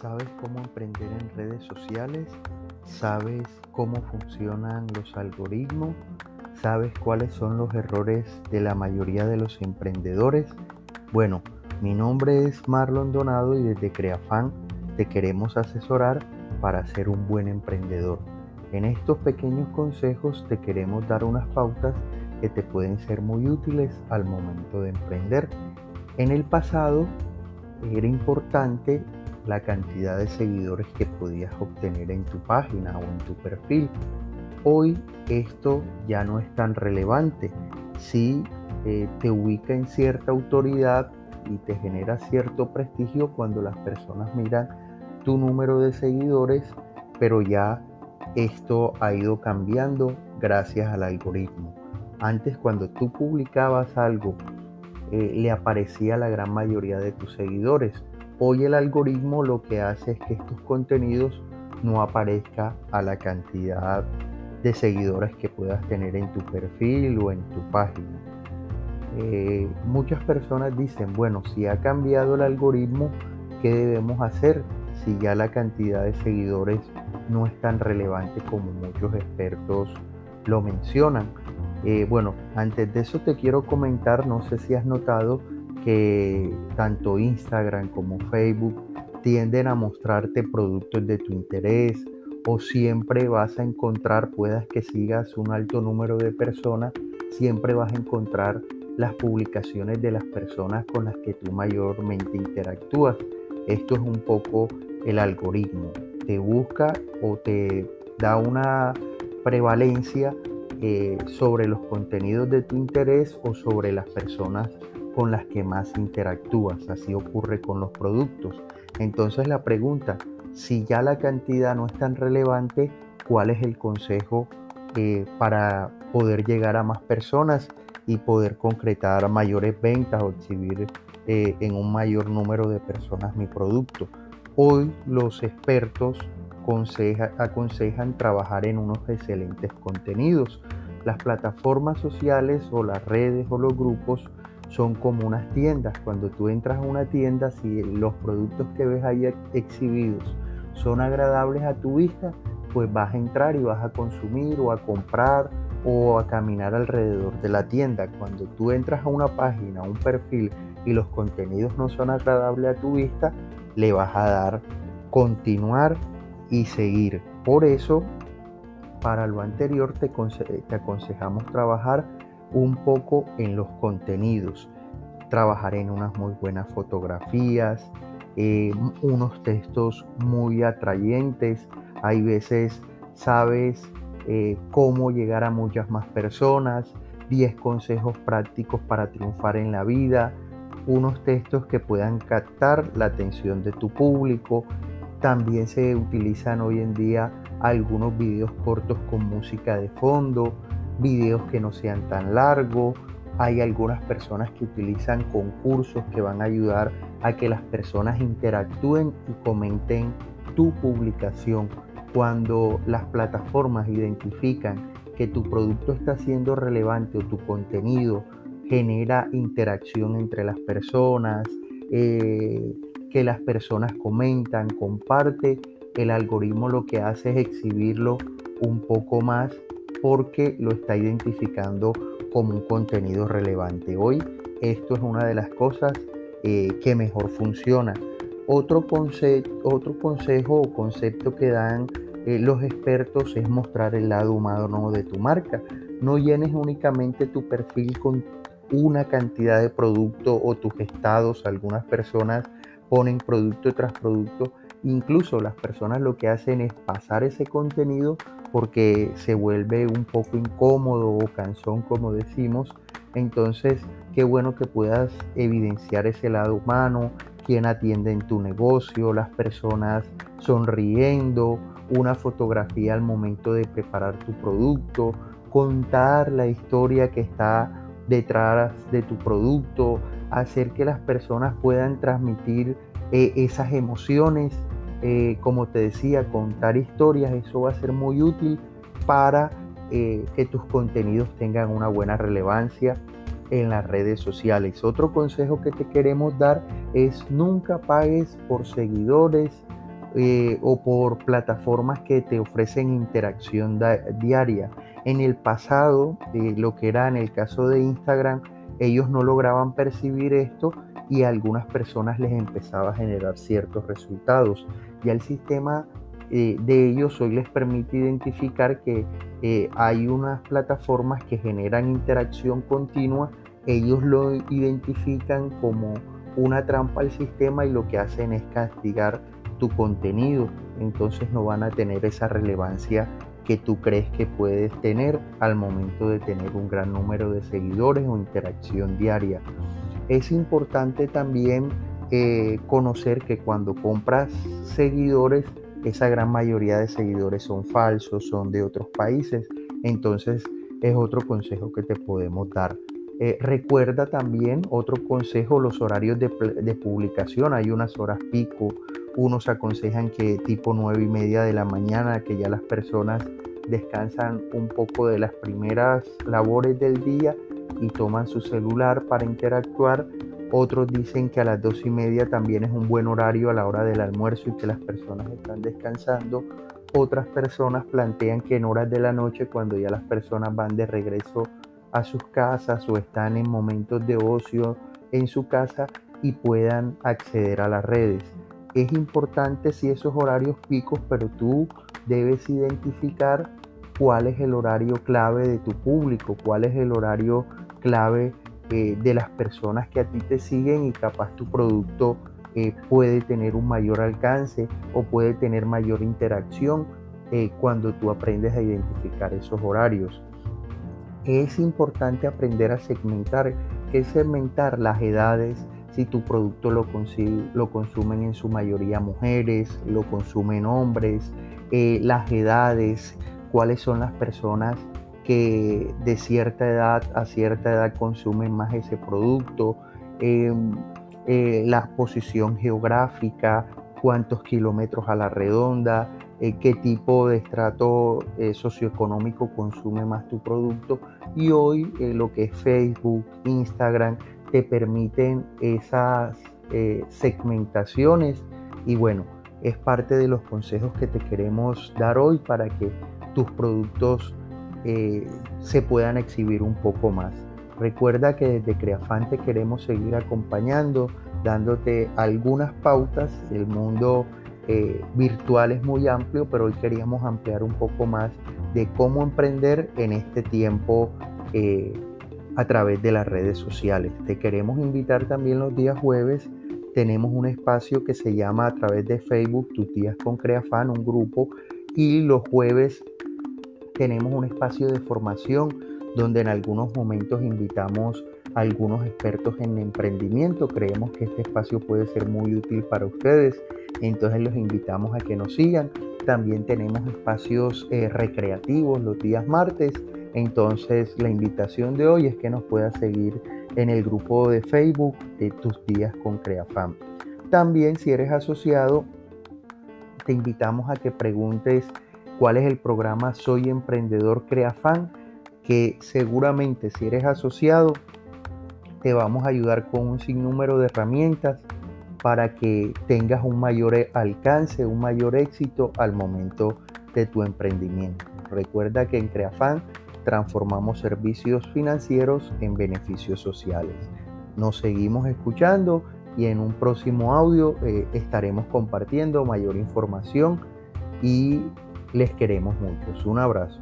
¿Sabes cómo emprender en redes sociales? ¿Sabes cómo funcionan los algoritmos? ¿Sabes cuáles son los errores de la mayoría de los emprendedores? Bueno, mi nombre es Marlon Donado y desde Creafan te queremos asesorar para ser un buen emprendedor. En estos pequeños consejos te queremos dar unas pautas que te pueden ser muy útiles al momento de emprender. En el pasado era importante la cantidad de seguidores que podías obtener en tu página o en tu perfil. Hoy esto ya no es tan relevante. Si eh, te ubica en cierta autoridad y te genera cierto prestigio cuando las personas miran tu número de seguidores, pero ya esto ha ido cambiando gracias al algoritmo. Antes cuando tú publicabas algo, eh, le aparecía a la gran mayoría de tus seguidores Hoy el algoritmo lo que hace es que estos contenidos no aparezca a la cantidad de seguidores que puedas tener en tu perfil o en tu página. Eh, muchas personas dicen, bueno, si ha cambiado el algoritmo, ¿qué debemos hacer si ya la cantidad de seguidores no es tan relevante como muchos expertos lo mencionan? Eh, bueno, antes de eso te quiero comentar, no sé si has notado, que tanto Instagram como Facebook tienden a mostrarte productos de tu interés o siempre vas a encontrar, puedas que sigas un alto número de personas, siempre vas a encontrar las publicaciones de las personas con las que tú mayormente interactúas. Esto es un poco el algoritmo. Te busca o te da una prevalencia eh, sobre los contenidos de tu interés o sobre las personas con las que más interactúas. Así ocurre con los productos. Entonces la pregunta, si ya la cantidad no es tan relevante, ¿cuál es el consejo eh, para poder llegar a más personas y poder concretar mayores ventas o exhibir eh, en un mayor número de personas mi producto? Hoy los expertos aconsejan trabajar en unos excelentes contenidos. Las plataformas sociales o las redes o los grupos son como unas tiendas. Cuando tú entras a una tienda, si los productos que ves ahí exhibidos son agradables a tu vista, pues vas a entrar y vas a consumir o a comprar o a caminar alrededor de la tienda. Cuando tú entras a una página, a un perfil y los contenidos no son agradables a tu vista, le vas a dar continuar y seguir. Por eso, para lo anterior te, te aconsejamos trabajar un poco en los contenidos, trabajar en unas muy buenas fotografías, eh, unos textos muy atrayentes, hay veces sabes eh, cómo llegar a muchas más personas, 10 consejos prácticos para triunfar en la vida, unos textos que puedan captar la atención de tu público. También se utilizan hoy en día algunos videos cortos con música de fondo, videos que no sean tan largos. Hay algunas personas que utilizan concursos que van a ayudar a que las personas interactúen y comenten tu publicación. Cuando las plataformas identifican que tu producto está siendo relevante o tu contenido genera interacción entre las personas, eh, que las personas comentan, comparte, el algoritmo lo que hace es exhibirlo un poco más porque lo está identificando como un contenido relevante. Hoy esto es una de las cosas eh, que mejor funciona. Otro, consejo o concepto que dan eh, los expertos es mostrar el lado humano de tu marca. No llenes únicamente tu perfil con una cantidad de producto o tus estados. Algunas personas ponen producto tras producto. Incluso las personas lo que hacen es pasar ese contenido porque se vuelve un poco incómodo o cansón, como decimos. Entonces, qué bueno que puedas evidenciar ese lado humano, quién atiende en tu negocio, las personas sonriendo, una fotografía al momento de preparar tu producto, contar la historia que está detrás de tu producto, hacer que las personas puedan transmitir eh, esas emociones eh, como te decía, contar historias, eso va a ser muy útil para eh, que tus contenidos tengan una buena relevancia en las redes sociales. Otro consejo que te queremos dar es nunca pagues por seguidores, eh, o por plataformas que te ofrecen interacción diaria. En el pasado, lo que era en el caso de Instagram, ellos no lograban percibir esto y a algunas personas les empezaba a generar ciertos resultados. Ya el sistema eh, de ellos hoy les permite identificar que eh, hay unas plataformas que generan interacción continua, ellos lo identifican como una trampa al sistema y lo que hacen es castigar tu contenido, entonces no van a tener esa relevancia que tú crees que puedes tener al momento de tener un gran número de seguidores o interacción diaria. Es importante también eh, conocer que cuando compras seguidores, esa gran mayoría de seguidores son falsos, son de otros países. Entonces es otro consejo que te podemos dar. Eh, recuerda también otro consejo, los horarios de, de, publicación. Hay unas horas pico. Unos aconsejan que tipo 9 y media de la mañana, que ya las personas descansan un poco de las primeras labores del día y toman su celular para interactuar otros dicen que a las dos y media también es un buen horario a la hora del almuerzo y que las personas están descansando. Otras personas plantean que en horas de la noche, cuando ya las personas van de regreso a sus casas o están en momentos de ocio en su casa y puedan acceder a las redes. Es importante si esos horarios picos, pero tú debes identificar cuál es el horario clave de tu público, cuál es el horario clave eh, de las personas que a ti te siguen y capaz tu producto eh, puede tener un mayor alcance o puede tener mayor interacción eh, cuando tú aprendes a identificar esos horarios. Es importante aprender a segmentar, que es segmentar las edades, si tu producto lo, lo consumen en su mayoría mujeres, lo consumen hombres, las edades, cuáles son las personas que de cierta edad a cierta edad consumen más ese producto, em, eh, la posición geográfica, cuántos kilómetros a la redonda, eh, qué tipo de estrato eh, socioeconómico consume más tu producto. Y hoy lo que es Facebook, Instagram, te permiten esas segmentaciones y bueno, es parte de los consejos que te queremos dar hoy para que tus productos eh, se puedan exhibir un poco más. Recuerda que desde Creafante queremos seguir acompañando, dándote algunas pautas. El mundo eh, virtual es muy amplio, pero hoy queríamos ampliar un poco más de cómo emprender en este tiempo eh, a través de las redes sociales. Te queremos invitar también los días jueves. Tenemos un espacio que se llama a través de Facebook Tus Días con Creafan, un grupo, y los jueves tenemos un espacio de formación donde en algunos momentos invitamos a algunos expertos en emprendimiento. Creemos que este espacio puede ser muy útil para ustedes, entonces los invitamos a que nos sigan. También tenemos espacios eh, recreativos los días martes, entonces la invitación de hoy es que nos puedas seguir en el grupo de Facebook de Tus Días con CreaFam. También si eres asociado, te invitamos a que preguntes cuál es el programa Soy Emprendedor Creafan, que seguramente si eres asociado te vamos a ayudar con un sinnúmero de herramientas para que tengas un mayor alcance, un mayor éxito al momento de tu emprendimiento. Recuerda que en Creafan transformamos servicios financieros en beneficios sociales. Nos seguimos escuchando y en un próximo audio eh, estaremos compartiendo mayor información y les queremos mucho. Un abrazo.